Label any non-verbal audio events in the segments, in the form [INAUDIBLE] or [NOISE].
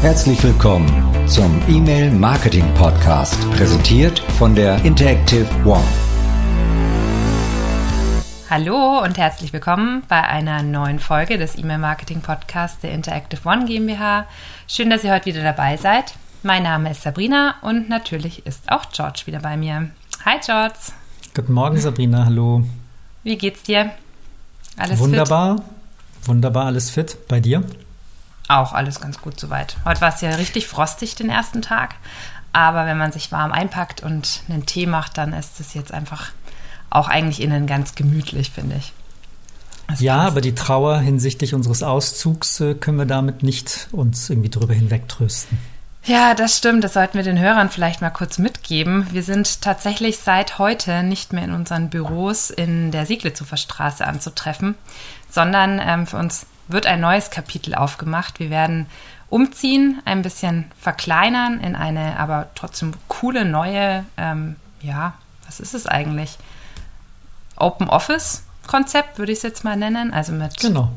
Herzlich willkommen zum E-Mail Marketing Podcast, präsentiert von der Interactive One. Hallo und herzlich willkommen bei einer neuen Folge des E-Mail Marketing Podcasts der Interactive One GmbH. Schön, dass ihr heute wieder dabei seid. Mein Name ist Sabrina und natürlich ist auch George wieder bei mir. Hi George. Guten Morgen Sabrina, hallo. Wie geht's dir? Alles Wunderbar, fit? wunderbar, alles fit. Bei dir? Auch alles ganz gut soweit. Heute war es ja richtig frostig den ersten Tag. Aber wenn man sich warm einpackt und einen Tee macht, dann ist es jetzt einfach auch eigentlich innen ganz gemütlich, finde ich. Das ja, aber die Trauer hinsichtlich unseres Auszugs äh, können wir damit nicht uns irgendwie drüber hinwegtrösten. Ja, das stimmt. Das sollten wir den Hörern vielleicht mal kurz mitgeben. Wir sind tatsächlich seit heute nicht mehr in unseren Büros in der Sieglitzofer Straße anzutreffen, sondern ähm, für uns wird ein neues Kapitel aufgemacht. Wir werden umziehen, ein bisschen verkleinern in eine aber trotzdem coole neue, ähm, ja, was ist es eigentlich? Open Office Konzept würde ich es jetzt mal nennen. Also mit genau.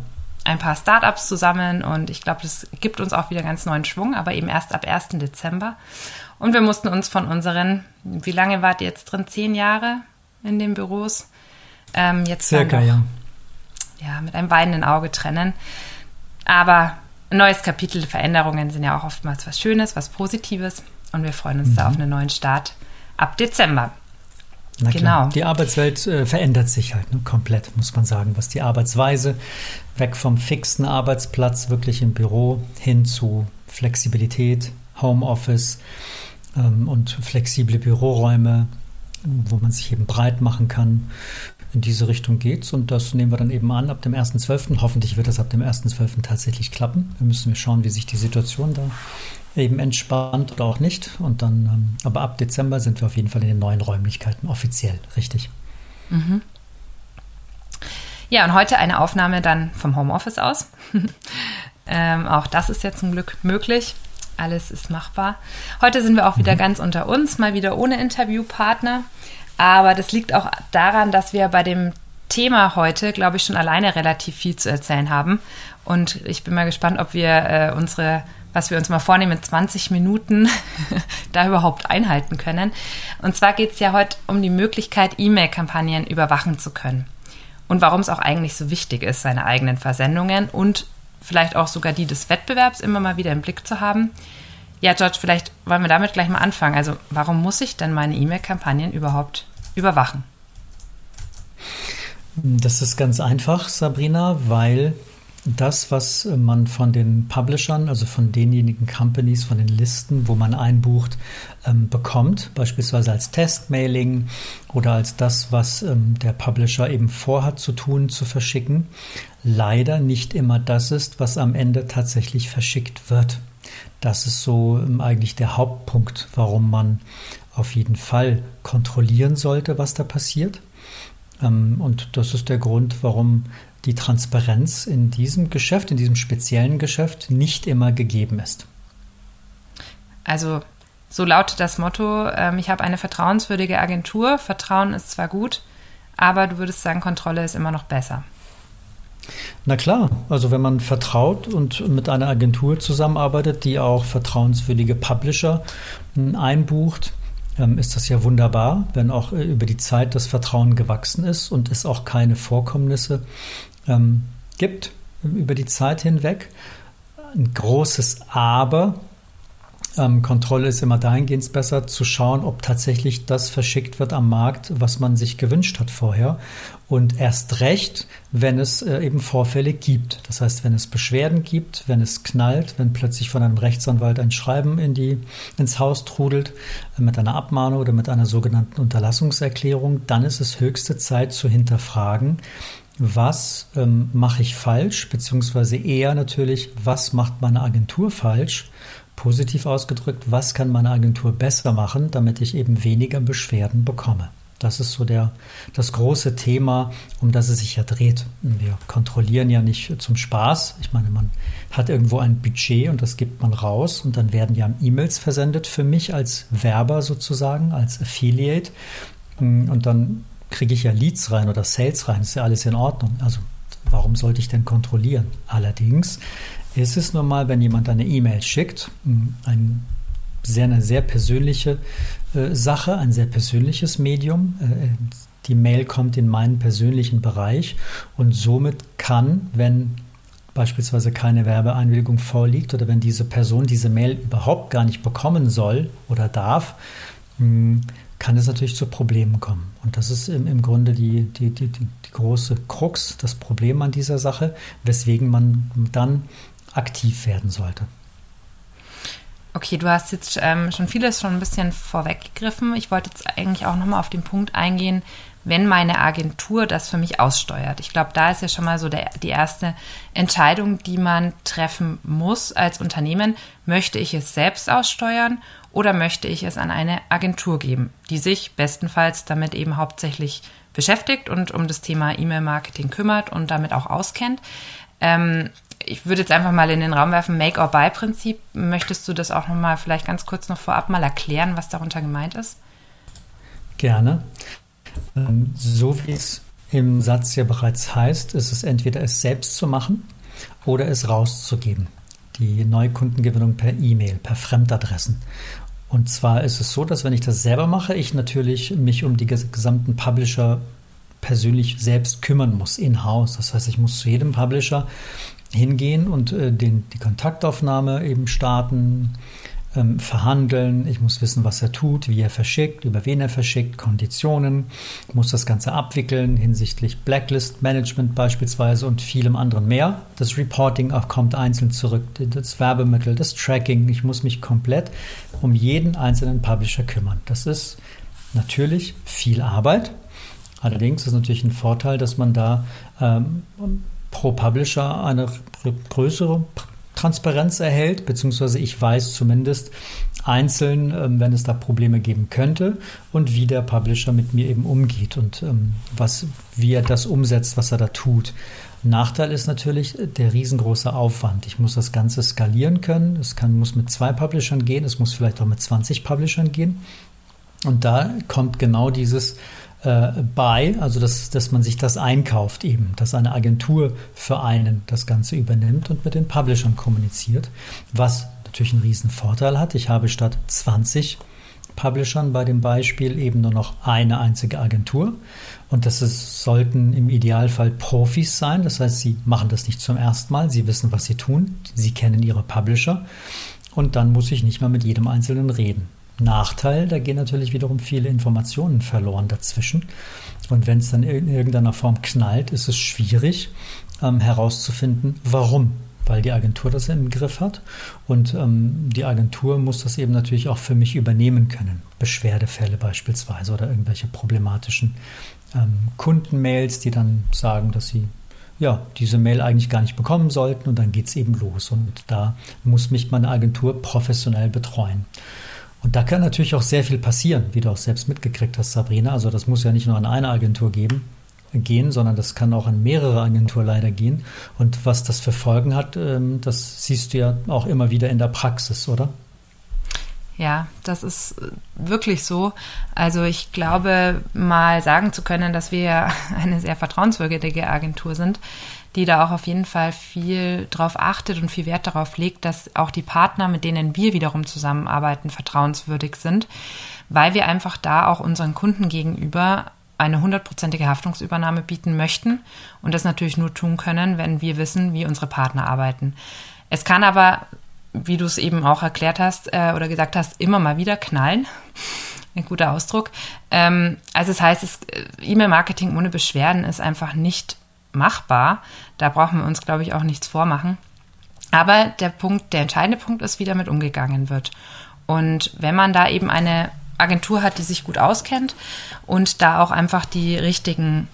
ein paar Startups zusammen und ich glaube, das gibt uns auch wieder ganz neuen Schwung, aber eben erst ab 1. Dezember. Und wir mussten uns von unseren, wie lange wart ihr jetzt drin? Zehn Jahre in den Büros? Ähm, jetzt Circa, ja ja, mit einem weinenden Auge trennen. Aber ein neues Kapitel, Veränderungen sind ja auch oftmals was Schönes, was Positives. Und wir freuen uns mhm. da auf einen neuen Start ab Dezember. Na genau. Die Arbeitswelt äh, verändert sich halt ne, komplett, muss man sagen, was die Arbeitsweise weg vom fixen Arbeitsplatz wirklich im Büro hin zu Flexibilität, Homeoffice ähm, und flexible Büroräume, wo man sich eben breit machen kann in diese Richtung geht's und das nehmen wir dann eben an ab dem 1.12. Hoffentlich wird das ab dem 1.12. tatsächlich klappen. Wir müssen wir schauen, wie sich die Situation da eben entspannt oder auch nicht. Und dann, ähm, aber ab Dezember sind wir auf jeden Fall in den neuen Räumlichkeiten offiziell, richtig. Mhm. Ja, und heute eine Aufnahme dann vom Homeoffice aus. [LAUGHS] ähm, auch das ist ja zum Glück möglich. Alles ist machbar. Heute sind wir auch wieder mhm. ganz unter uns, mal wieder ohne Interviewpartner. Aber das liegt auch daran, dass wir bei dem Thema heute, glaube ich, schon alleine relativ viel zu erzählen haben. Und ich bin mal gespannt, ob wir äh, unsere, was wir uns mal vornehmen, 20 Minuten [LAUGHS] da überhaupt einhalten können. Und zwar geht es ja heute um die Möglichkeit, E-Mail-Kampagnen überwachen zu können. Und warum es auch eigentlich so wichtig ist, seine eigenen Versendungen und vielleicht auch sogar die des Wettbewerbs immer mal wieder im Blick zu haben. Ja, George, vielleicht wollen wir damit gleich mal anfangen. Also, warum muss ich denn meine E-Mail-Kampagnen überhaupt überwachen? Das ist ganz einfach, Sabrina, weil das, was man von den Publishern, also von denjenigen Companies, von den Listen, wo man einbucht, ähm, bekommt, beispielsweise als Testmailing oder als das, was ähm, der Publisher eben vorhat zu tun, zu verschicken, leider nicht immer das ist, was am Ende tatsächlich verschickt wird. Das ist so ähm, eigentlich der Hauptpunkt, warum man auf jeden Fall kontrollieren sollte, was da passiert. Ähm, und das ist der Grund, warum die Transparenz in diesem Geschäft, in diesem speziellen Geschäft nicht immer gegeben ist. Also so lautet das Motto, ähm, ich habe eine vertrauenswürdige Agentur, Vertrauen ist zwar gut, aber du würdest sagen, Kontrolle ist immer noch besser. Na klar, also wenn man vertraut und mit einer Agentur zusammenarbeitet, die auch vertrauenswürdige Publisher hm, einbucht, ähm, ist das ja wunderbar, wenn auch äh, über die Zeit das Vertrauen gewachsen ist und es auch keine Vorkommnisse ähm, gibt über die Zeit hinweg. Ein großes Aber ähm, Kontrolle ist immer dahingehend besser, zu schauen, ob tatsächlich das verschickt wird am Markt, was man sich gewünscht hat vorher. Und erst recht, wenn es äh, eben Vorfälle gibt. Das heißt, wenn es Beschwerden gibt, wenn es knallt, wenn plötzlich von einem Rechtsanwalt ein Schreiben in die, ins Haus trudelt äh, mit einer Abmahnung oder mit einer sogenannten Unterlassungserklärung, dann ist es höchste Zeit zu hinterfragen, was ähm, mache ich falsch, beziehungsweise eher natürlich, was macht meine Agentur falsch Positiv ausgedrückt, was kann meine Agentur besser machen, damit ich eben weniger Beschwerden bekomme? Das ist so der, das große Thema, um das es sich ja dreht. Wir kontrollieren ja nicht zum Spaß. Ich meine, man hat irgendwo ein Budget und das gibt man raus und dann werden ja E-Mails versendet für mich als Werber sozusagen, als Affiliate. Und dann kriege ich ja Leads rein oder Sales rein. ist ja alles in Ordnung. Also warum sollte ich denn kontrollieren? Allerdings ist es normal, wenn jemand eine E-Mail schickt, ein sehr, eine sehr persönliche äh, Sache, ein sehr persönliches Medium. Äh, die Mail kommt in meinen persönlichen Bereich und somit kann, wenn beispielsweise keine Werbeeinwilligung vorliegt oder wenn diese Person diese Mail überhaupt gar nicht bekommen soll oder darf, hm, kann es natürlich zu Problemen kommen. Und das ist im, im Grunde die, die, die, die, große Krux, das Problem an dieser Sache, weswegen man dann aktiv werden sollte. Okay, du hast jetzt ähm, schon vieles schon ein bisschen vorweggegriffen. Ich wollte jetzt eigentlich auch nochmal auf den Punkt eingehen, wenn meine Agentur das für mich aussteuert. Ich glaube, da ist ja schon mal so der, die erste Entscheidung, die man treffen muss als Unternehmen. Möchte ich es selbst aussteuern oder möchte ich es an eine Agentur geben, die sich bestenfalls damit eben hauptsächlich beschäftigt und um das Thema E-Mail-Marketing kümmert und damit auch auskennt? Ähm, ich würde jetzt einfach mal in den Raum werfen, Make-or-Buy-Prinzip. Möchtest du das auch noch mal vielleicht ganz kurz noch vorab mal erklären, was darunter gemeint ist? Gerne. Ähm, so wie es im Satz ja bereits heißt, ist es entweder es selbst zu machen oder es rauszugeben. Die Neukundengewinnung per E-Mail, per Fremdadressen. Und zwar ist es so, dass wenn ich das selber mache, ich natürlich mich um die gesamten Publisher persönlich selbst kümmern muss, in-house. Das heißt, ich muss zu jedem Publisher hingehen und äh, den, die Kontaktaufnahme eben starten, ähm, verhandeln. Ich muss wissen, was er tut, wie er verschickt, über wen er verschickt, Konditionen, ich muss das Ganze abwickeln hinsichtlich Blacklist Management beispielsweise und vielem anderen mehr. Das Reporting kommt einzeln zurück, das Werbemittel, das Tracking. Ich muss mich komplett um jeden einzelnen Publisher kümmern. Das ist natürlich viel Arbeit. Allerdings ist natürlich ein Vorteil, dass man da ähm, pro Publisher eine größere Transparenz erhält, beziehungsweise ich weiß zumindest einzeln, ähm, wenn es da Probleme geben könnte und wie der Publisher mit mir eben umgeht und ähm, was, wie er das umsetzt, was er da tut. Nachteil ist natürlich der riesengroße Aufwand. Ich muss das Ganze skalieren können. Es kann, muss mit zwei Publishern gehen, es muss vielleicht auch mit 20 Publishern gehen. Und da kommt genau dieses äh, bei, also dass, dass man sich das einkauft eben, dass eine Agentur für einen das Ganze übernimmt und mit den Publishern kommuniziert, was natürlich einen riesen Vorteil hat. Ich habe statt 20 Publishern bei dem Beispiel eben nur noch eine einzige Agentur. Und das ist, sollten im Idealfall Profis sein. Das heißt, sie machen das nicht zum ersten Mal. Sie wissen, was sie tun. Sie kennen ihre Publisher. Und dann muss ich nicht mehr mit jedem Einzelnen reden. Nachteil, da gehen natürlich wiederum viele Informationen verloren dazwischen. Und wenn es dann in irgendeiner Form knallt, ist es schwierig ähm, herauszufinden, warum. Weil die Agentur das im Griff hat und ähm, die Agentur muss das eben natürlich auch für mich übernehmen können. Beschwerdefälle beispielsweise oder irgendwelche problematischen ähm, Kundenmails, die dann sagen, dass sie ja, diese Mail eigentlich gar nicht bekommen sollten und dann geht es eben los. Und da muss mich meine Agentur professionell betreuen. Und da kann natürlich auch sehr viel passieren, wie du auch selbst mitgekriegt hast, Sabrina. Also das muss ja nicht nur an eine Agentur geben, gehen, sondern das kann auch an mehrere Agenturen leider gehen. Und was das für Folgen hat, ähm, das siehst du ja auch immer wieder in der Praxis, oder? Ja, das ist äh, wirklich so. Also ich glaube, mal sagen zu können, dass wir [LAUGHS] eine sehr vertrauenswürdige Agentur sind, die da auch auf jeden Fall viel drauf achtet und viel Wert darauf legt, dass auch die Partner, mit denen wir wiederum zusammenarbeiten, vertrauenswürdig sind, weil wir einfach da auch unseren Kunden gegenüber eine hundertprozentige Haftungsübernahme bieten möchten und das natürlich nur tun können, wenn wir wissen, wie unsere Partner arbeiten. Es kann aber, wie du es eben auch erklärt hast äh, oder gesagt hast, immer mal wieder knallen. Ein guter Ausdruck. Ähm, also das heißt, äh, E-Mail-Marketing ohne Beschwerden ist einfach nicht machbar. Da brauchen wir uns, glaube ich, auch nichts vormachen. Aber der Punkt, der entscheidende Punkt ist, wie damit umgegangen wird. Und wenn man da eben eine Agentur hat, die sich gut auskennt und da auch einfach die richtigen,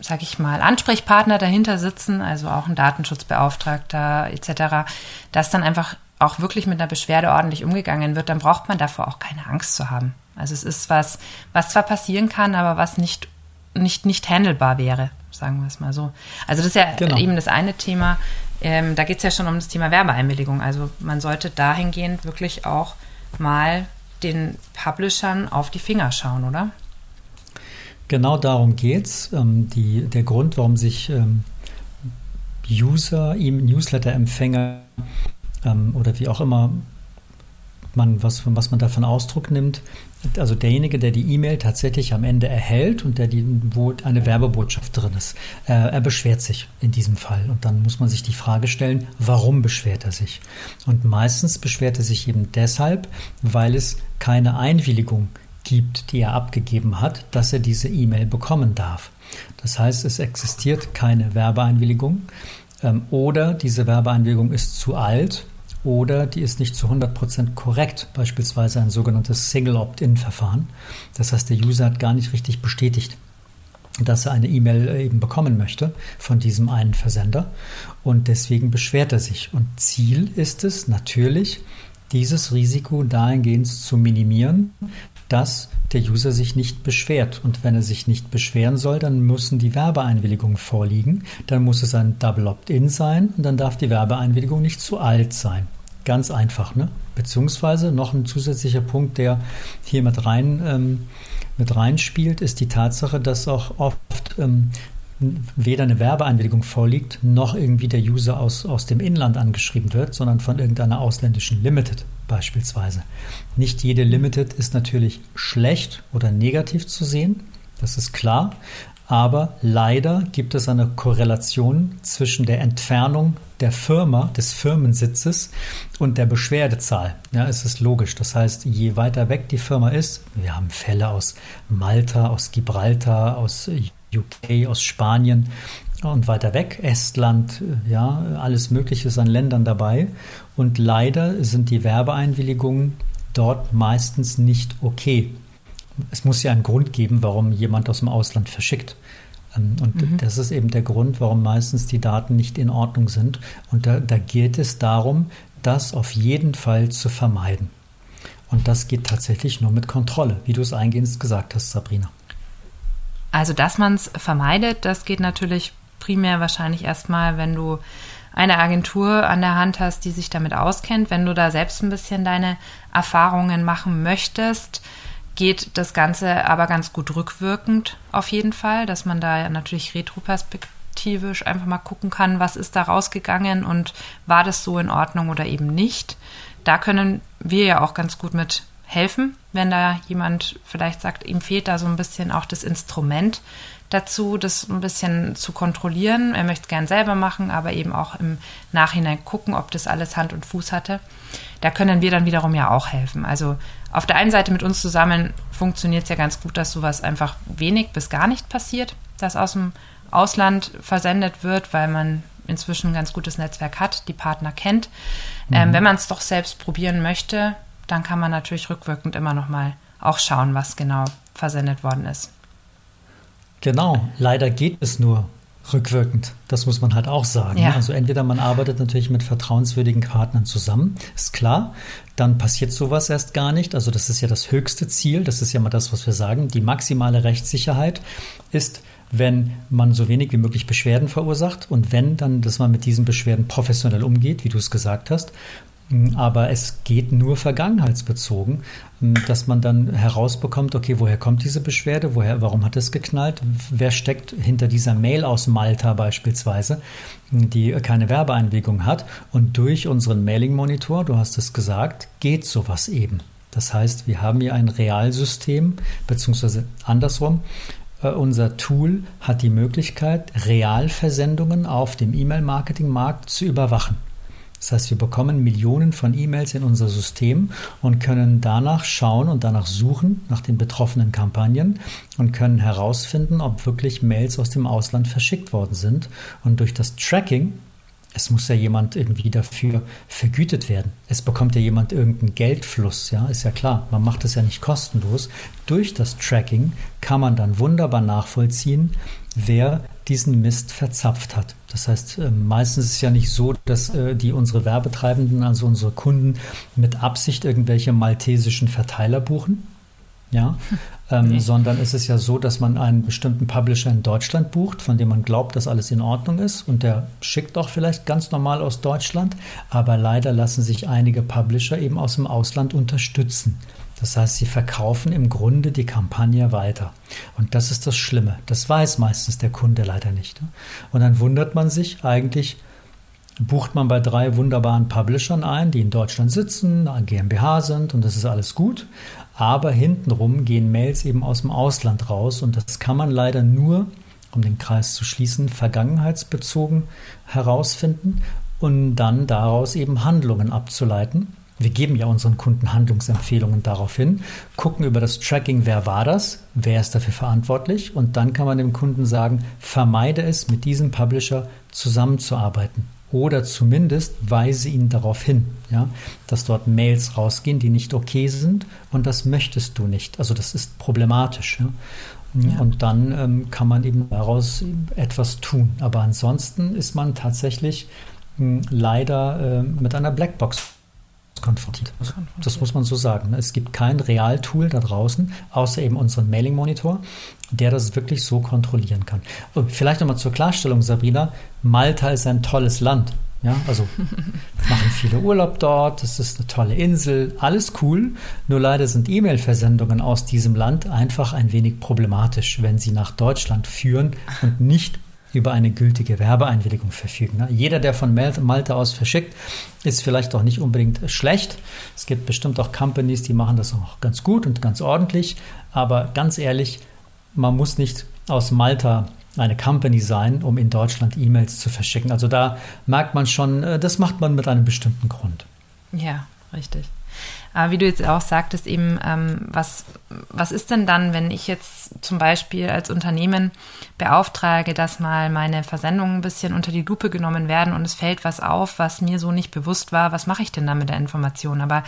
sag ich mal, Ansprechpartner dahinter sitzen, also auch ein Datenschutzbeauftragter etc., dass dann einfach auch wirklich mit einer Beschwerde ordentlich umgegangen wird, dann braucht man davor auch keine Angst zu haben. Also es ist was, was zwar passieren kann, aber was nicht, nicht, nicht handelbar wäre sagen wir es mal so. Also das ist ja genau. eben das eine Thema. Ähm, da geht es ja schon um das Thema Werbeeinwilligung. Also man sollte dahingehend wirklich auch mal den Publishern auf die Finger schauen, oder? Genau darum geht es. Ähm, der Grund, warum sich ähm, User, Newsletter-Empfänger ähm, oder wie auch immer man, was, was man davon Ausdruck nimmt, also derjenige, der die E-Mail tatsächlich am Ende erhält und der die, wo eine Werbebotschaft drin ist, äh, er beschwert sich in diesem Fall. Und dann muss man sich die Frage stellen, warum beschwert er sich? Und meistens beschwert er sich eben deshalb, weil es keine Einwilligung gibt, die er abgegeben hat, dass er diese E-Mail bekommen darf. Das heißt, es existiert keine Werbeeinwilligung ähm, oder diese Werbeeinwilligung ist zu alt oder die ist nicht zu 100% korrekt, beispielsweise ein sogenanntes Single Opt-in-Verfahren. Das heißt, der User hat gar nicht richtig bestätigt, dass er eine E-Mail äh, eben bekommen möchte von diesem einen Versender und deswegen beschwert er sich. Und Ziel ist es natürlich, dieses Risiko dahingehend zu minimieren, dass der User sich nicht beschwert. Und wenn er sich nicht beschweren soll, dann müssen die Werbeeinwilligungen vorliegen. Dann muss es ein Double Opt-in sein und dann darf die Werbeeinwilligung nicht zu alt sein. Ganz einfach, ne? Beziehungsweise noch ein zusätzlicher Punkt, der hier mit rein ähm, mit reinspielt, ist die Tatsache, dass auch oft ähm, weder eine Werbeeinwilligung vorliegt, noch irgendwie der User aus, aus dem Inland angeschrieben wird, sondern von irgendeiner ausländischen Limited beispielsweise. Nicht jede Limited ist natürlich schlecht oder negativ zu sehen, das ist klar, aber leider gibt es eine Korrelation zwischen der Entfernung der Firma, des Firmensitzes und der Beschwerdezahl. Ja, es ist logisch. Das heißt, je weiter weg die Firma ist, wir haben Fälle aus Malta, aus Gibraltar, aus UK, aus Spanien und weiter weg, Estland, ja, alles Mögliche ist an Ländern dabei. Und leider sind die Werbeeinwilligungen dort meistens nicht okay. Es muss ja einen Grund geben, warum jemand aus dem Ausland verschickt. Ähm, und mhm. das ist eben der Grund, warum meistens die Daten nicht in Ordnung sind. Und da, da geht es darum, das auf jeden Fall zu vermeiden. Und das geht tatsächlich nur mit Kontrolle, wie du es eingehend gesagt hast, Sabrina. Also, dass man es vermeidet, das geht natürlich primär wahrscheinlich erstmal, wenn du eine Agentur an der Hand hast, die sich damit auskennt. Wenn du da selbst ein bisschen deine Erfahrungen machen möchtest, geht das Ganze aber ganz gut rückwirkend auf jeden Fall, dass man da natürlich retroperspektivisch einfach mal gucken kann, was ist da rausgegangen und war das so in Ordnung oder eben nicht. Da können wir ja auch ganz gut mit helfen, wenn da jemand vielleicht sagt, ihm fehlt da so ein bisschen auch das Instrument dazu, das ein bisschen zu kontrollieren. Er möchte es gern selber machen, aber eben auch im Nachhinein gucken, ob das alles Hand und Fuß hatte. Da können wir dann wiederum ja auch helfen. Also auf der einen Seite mit uns zusammen funktioniert es ja ganz gut, dass sowas einfach wenig bis gar nicht passiert, dass aus dem Ausland versendet wird, weil man inzwischen ein ganz gutes Netzwerk hat, die Partner kennt. Ähm, mhm. Ähm, wenn man es doch selbst probieren möchte, dann kann man natürlich rückwirkend immer noch mal auch schauen, was genau versendet worden ist. Genau, leider geht es nur rückwirkend. Das muss man halt auch sagen. Ja. Also entweder man arbeitet natürlich mit vertrauenswürdigen Partnern zusammen, ist klar. Dann passiert sowas erst gar nicht. Also das ist ja das höchste Ziel. Das ist ja mal das, was wir sagen. Die maximale Rechtssicherheit ist, wenn man so wenig wie möglich Beschwerden verursacht und wenn, dann, dass man mit diesen Beschwerden professionell umgeht, wie du es gesagt hast. Aber es geht nur vergangenheitsbezogen, dass man dann herausbekommt, okay, woher kommt diese Beschwerde, woher, warum hat es geknallt, wer steckt hinter dieser Mail aus Malta beispielsweise, die keine Werbeeinwilligung hat. Und durch unseren Mailing-Monitor, du hast es gesagt, geht sowas eben. Das heißt, wir haben hier ein Realsystem, beziehungsweise andersrum, äh, unser Tool hat die Möglichkeit, Realversendungen auf dem E-Mail-Marketing-Markt zu überwachen. Das heißt, wir bekommen Millionen von E-Mails in unser System und können danach schauen und danach suchen nach den betroffenen Kampagnen und können herausfinden, ob wirklich Mails aus dem Ausland verschickt worden sind. Und durch das Tracking es muss ja jemand irgendwie dafür vergütet werden. Es bekommt ja jemand irgendeinen Geldfluss, ja, ist ja klar. Man macht es ja nicht kostenlos. Durch das Tracking kann man dann wunderbar nachvollziehen, wer diesen Mist verzapft hat. Das heißt, äh, meistens ist es ja nicht so, dass äh, die unsere Werbetreibenden, also unsere Kunden, mit Absicht irgendwelche maltesischen Verteiler buchen. Ja, ähm, nee. sondern es ist ja so, dass man einen bestimmten Publisher in Deutschland bucht, von dem man glaubt, dass alles in Ordnung ist und der schickt auch vielleicht ganz normal aus Deutschland, aber leider lassen sich einige Publisher eben aus dem Ausland unterstützen. Das heißt, sie verkaufen im Grunde die Kampagne weiter. Und das ist das Schlimme. Das weiß meistens der Kunde leider nicht. Und dann wundert man sich eigentlich, bucht man bei drei wunderbaren Publishern ein, die in Deutschland sitzen, GmbH sind und das ist alles gut. Aber hintenrum gehen Mails eben aus dem Ausland raus und das kann man leider nur, um den Kreis zu schließen, vergangenheitsbezogen herausfinden und dann daraus eben Handlungen abzuleiten. Wir geben ja unseren Kunden Handlungsempfehlungen darauf hin, gucken über das Tracking, wer war das, wer ist dafür verantwortlich und dann kann man dem Kunden sagen, vermeide es, mit diesem Publisher zusammenzuarbeiten oder zumindest weise ihn darauf hin, ja, dass dort Mails rausgehen, die nicht okay sind und das möchtest du nicht. Also das ist problematisch. Ja. Ja. Und dann ähm, kann man eben daraus etwas tun. Aber ansonsten ist man tatsächlich mh, hm, leider äh, mit einer Blackbox konfrontiert. Also, das muss man so sagen. Ne. Es gibt kein Realtool da draußen, außer eben unseren Mailing-Monitor, der das wirklich so kontrollieren kann. Und vielleicht nochmal zur Klarstellung, Sabrina. Malta ist ein tolles Land. Ja, also [LAUGHS] machen viele Urlaub dort, es ist eine tolle Insel, alles cool. Nur leider sind E-Mail-Versendungen aus diesem Land einfach ein wenig problematisch, wenn sie nach Deutschland führen und nicht über eine gültige Werbeeinwilligung verfügen. Ne? Jeder, der von Malta aus verschickt, ist vielleicht auch nicht unbedingt schlecht. Es gibt bestimmt auch Companies, die machen das auch ganz gut und ganz ordentlich. Aber ganz ehrlich, man muss nicht aus Malta eine Company sein, um in Deutschland E-Mails zu verschicken. Also da merkt man schon, äh, das macht man mit einem bestimmten Grund. Ja, richtig. Aber wie du jetzt auch sagtest, eben, ähm, was, was ist denn dann, wenn ich jetzt zum Beispiel als Unternehmen beauftrage, dass mal meine Versendungen ein bisschen unter die Lupe genommen werden und es fällt was auf, was mir so nicht bewusst war, was mache ich denn da mit der Information? Aber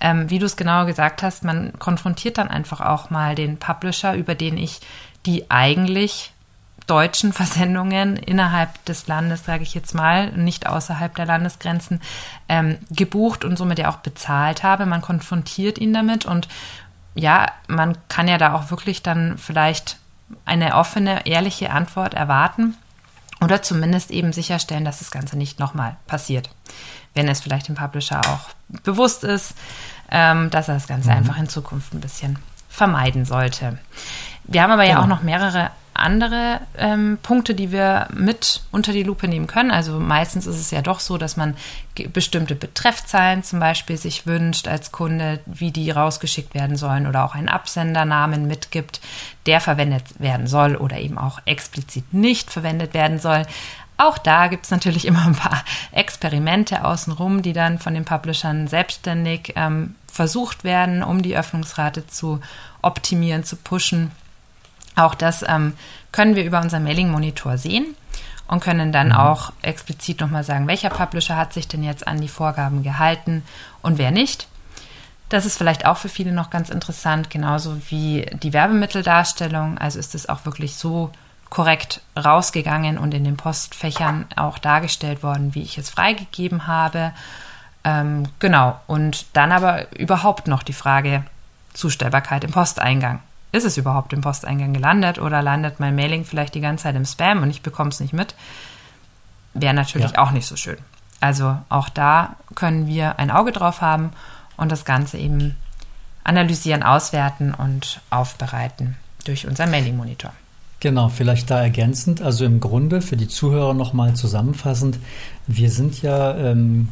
ähm, wie du es genau gesagt hast, man konfrontiert dann einfach auch mal den Publisher, über den ich die eigentlich deutschen Versendungen innerhalb des Landes, sage ich jetzt mal, nicht außerhalb der Landesgrenzen, ähm, gebucht und somit ja auch bezahlt habe. Man konfrontiert ihn damit und ja, man kann ja da auch wirklich dann vielleicht eine offene, ehrliche Antwort erwarten oder zumindest eben sicherstellen, dass das Ganze nicht nochmal passiert. Wenn es vielleicht dem Publisher auch bewusst ist, ähm, dass er das Ganze mhm. einfach in Zukunft ein bisschen vermeiden sollte. Wir haben aber ja, ja auch noch mehrere andere ähm, Punkte, die wir mit unter die Lupe nehmen können. Also meistens ist es ja doch so, dass man bestimmte Betreffzeilen zum Beispiel sich wünscht als Kunde, wie die rausgeschickt werden sollen oder auch einen Absendernamen mitgibt, der verwendet werden soll oder eben auch explizit nicht verwendet werden soll. Auch da gibt es natürlich immer ein paar Experimente außenrum, die dann von den Publishern selbstständig ähm, versucht werden, um die Öffnungsrate zu optimieren, zu pushen. Auch das ähm, können wir über unseren Mailing-Monitor sehen und können dann mhm. auch explizit nochmal sagen, welcher Publisher hat sich denn jetzt an die Vorgaben gehalten und wer nicht. Das ist vielleicht auch für viele noch ganz interessant, genauso wie die Werbemitteldarstellung. Also ist es auch wirklich so korrekt rausgegangen und in den Postfächern auch dargestellt worden, wie ich es freigegeben habe. Ähm, genau. Und dann aber überhaupt noch die Frage Zustellbarkeit im Posteingang ist es überhaupt im Posteingang gelandet oder landet mein Mailing vielleicht die ganze Zeit im Spam und ich bekomme es nicht mit? Wäre natürlich ja. auch nicht so schön. Also auch da können wir ein Auge drauf haben und das Ganze eben analysieren, auswerten und aufbereiten durch unseren Mailing-Monitor. Genau, vielleicht da ergänzend. Also im Grunde für die Zuhörer nochmal zusammenfassend, wir sind ja ähm,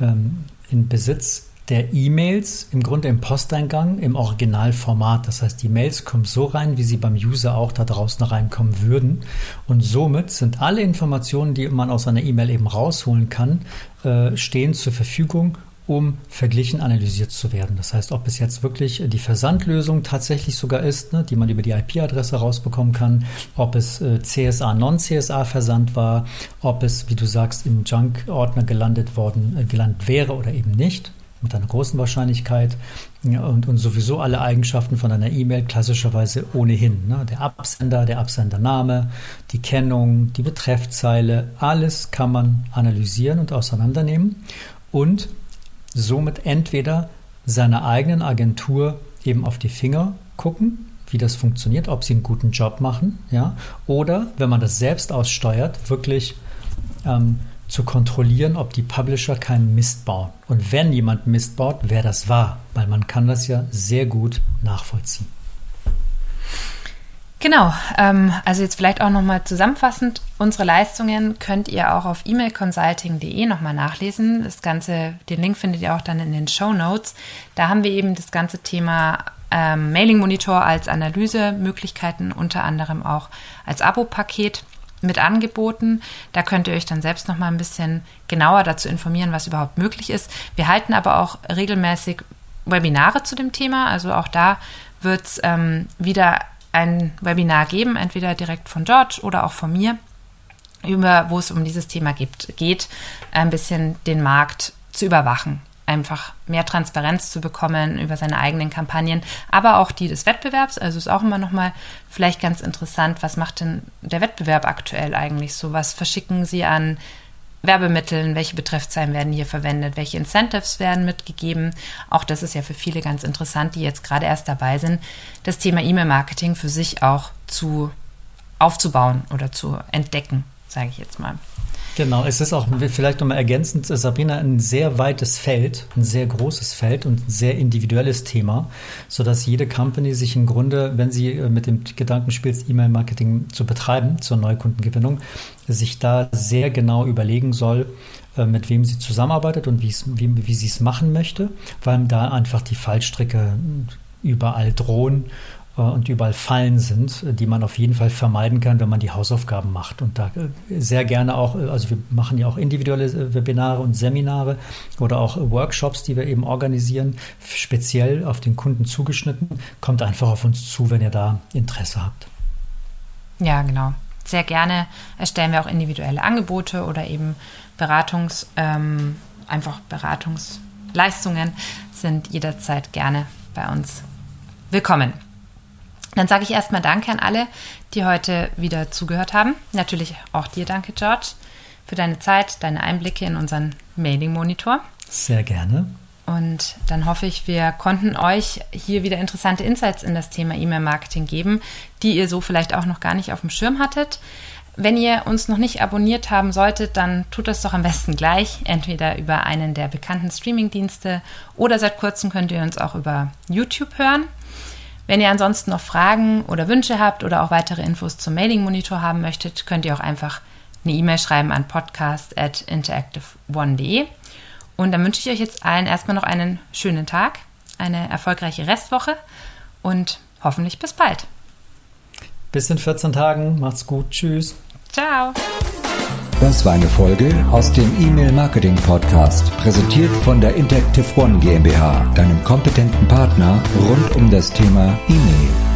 ähm, in Besitz der E-Mails im Grunde im Posteingang im Originalformat. Das heißt, die Mails kommen so rein, wie sie beim User auch da draußen reinkommen würden. Und somit sind alle Informationen, die man aus einer E-Mail eben rausholen kann, äh, stehen zur Verfügung um verglichen analysiert zu werden. Das heißt, ob es jetzt wirklich die Versandlösung tatsächlich sogar ist, ne, die man über die IP-Adresse rausbekommen kann, ob es äh, CSA, Non-CSA-Versand war, ob es, wie du sagst, im Junk-Ordner gelandet worden, äh, gelandet wäre oder eben nicht mit einer großen Wahrscheinlichkeit ja, und, und sowieso alle Eigenschaften von einer E-Mail klassischerweise ohnehin. Ne? Der Absender, der Absendername, die Kennung, die Betreffzeile, alles kann man analysieren und auseinandernehmen und somit entweder seiner eigenen Agentur eben auf die Finger gucken, wie das funktioniert, ob sie einen guten Job machen, ja, oder wenn man das selbst aussteuert, wirklich ähm, zu kontrollieren, ob die Publisher keinen Mist bauen. Und wenn jemand Mist baut, wer das war, weil man kann das ja sehr gut nachvollziehen. Genau, ähm, also jetzt vielleicht auch nochmal zusammenfassend, unsere Leistungen könnt ihr auch auf emailconsulting.de nochmal nachlesen. Das Ganze, den Link findet ihr auch dann in den Show Notes. Da haben wir eben das ganze Thema ähm, Mailing Monitor als Analysemöglichkeiten, unter anderem auch als Abo-Paket mit angeboten. Da könnt ihr euch dann selbst nochmal ein bisschen genauer dazu informieren, was überhaupt möglich ist. Wir halten aber auch regelmäßig Webinare zu dem Thema. Also auch da wird es ähm, wieder ein Webinar geben, entweder direkt von George oder auch von mir, über, wo es um dieses Thema gibt, geht, ein bisschen den Markt zu überwachen, einfach mehr Transparenz zu bekommen über seine eigenen Kampagnen, aber auch die des Wettbewerbs. Also ist auch immer noch mal vielleicht ganz interessant, was macht denn der Wettbewerb aktuell eigentlich so? Was verschicken sie an Werbemitteln, welche Betreffzeilen werden hier verwendet, welche Incentives werden mitgegeben. Auch das ist ja für viele ganz interessant, die jetzt gerade erst dabei sind, das Thema E-Mail-Marketing für sich auch zu aufzubauen oder zu entdecken, sage ich jetzt mal. Genau, es ist auch vielleicht nochmal ergänzend, Sabrina, ein sehr weites Feld, ein sehr großes Feld und ein sehr individuelles Thema, sodass jede Company sich im Grunde, wenn sie äh, mit dem Gedanken spielt, E-Mail-Marketing zu betreiben, zur Neukundengewinnung, sich da sehr genau überlegen soll, äh, mit wem sie zusammenarbeitet und wie, wie sie es machen möchte, weil da einfach die Fallstricke überall drohen und überall Fallen sind, die man auf jeden Fall vermeiden kann, wenn man die Hausaufgaben macht. Und da äh, sehr gerne auch, äh, also wir machen ja auch individuelle Webinare und Seminare oder auch Workshops, die wir eben organisieren, speziell auf den Kunden zugeschnitten. Kommt einfach auf uns zu, wenn ihr da Interesse habt. Ja, genau. Sehr gerne erstellen wir auch individuelle Angebote oder eben Beratungs, ähm, einfach Beratungsleistungen sind jederzeit gerne bei uns willkommen. Dann sage ich erstmal Danke an alle, die heute wieder zugehört haben. Natürlich auch dir danke, George, für deine Zeit, deine Einblicke in unseren Mailing-Monitor. Sehr gerne. Und dann hoffe ich, wir konnten euch hier wieder interessante Insights in das Thema E-Mail-Marketing geben, die ihr so vielleicht auch noch gar nicht auf dem Schirm hattet. Wenn ihr uns noch nicht abonniert haben solltet, dann tut das doch am besten gleich, entweder über einen der bekannten Streaming-Dienste oder seit kurzem könnt ihr uns auch über YouTube hören. Wenn ihr ansonsten noch Fragen oder Wünsche habt oder auch weitere Infos zum Mailing Monitor haben möchtet, könnt ihr auch einfach eine E-Mail schreiben an podcast@interactive1.de. Und dann wünsche ich euch jetzt allen erstmal noch einen schönen Tag, eine erfolgreiche Restwoche und hoffentlich bis bald. Bis in 14 Tagen. Macht's gut. Tschüss. Ciao. Das war eine Folge aus dem E-Mail Marketing Podcast, präsentiert von der Interactive One GmbH, deinem kompetenten Partner rund um das Thema E-Mail.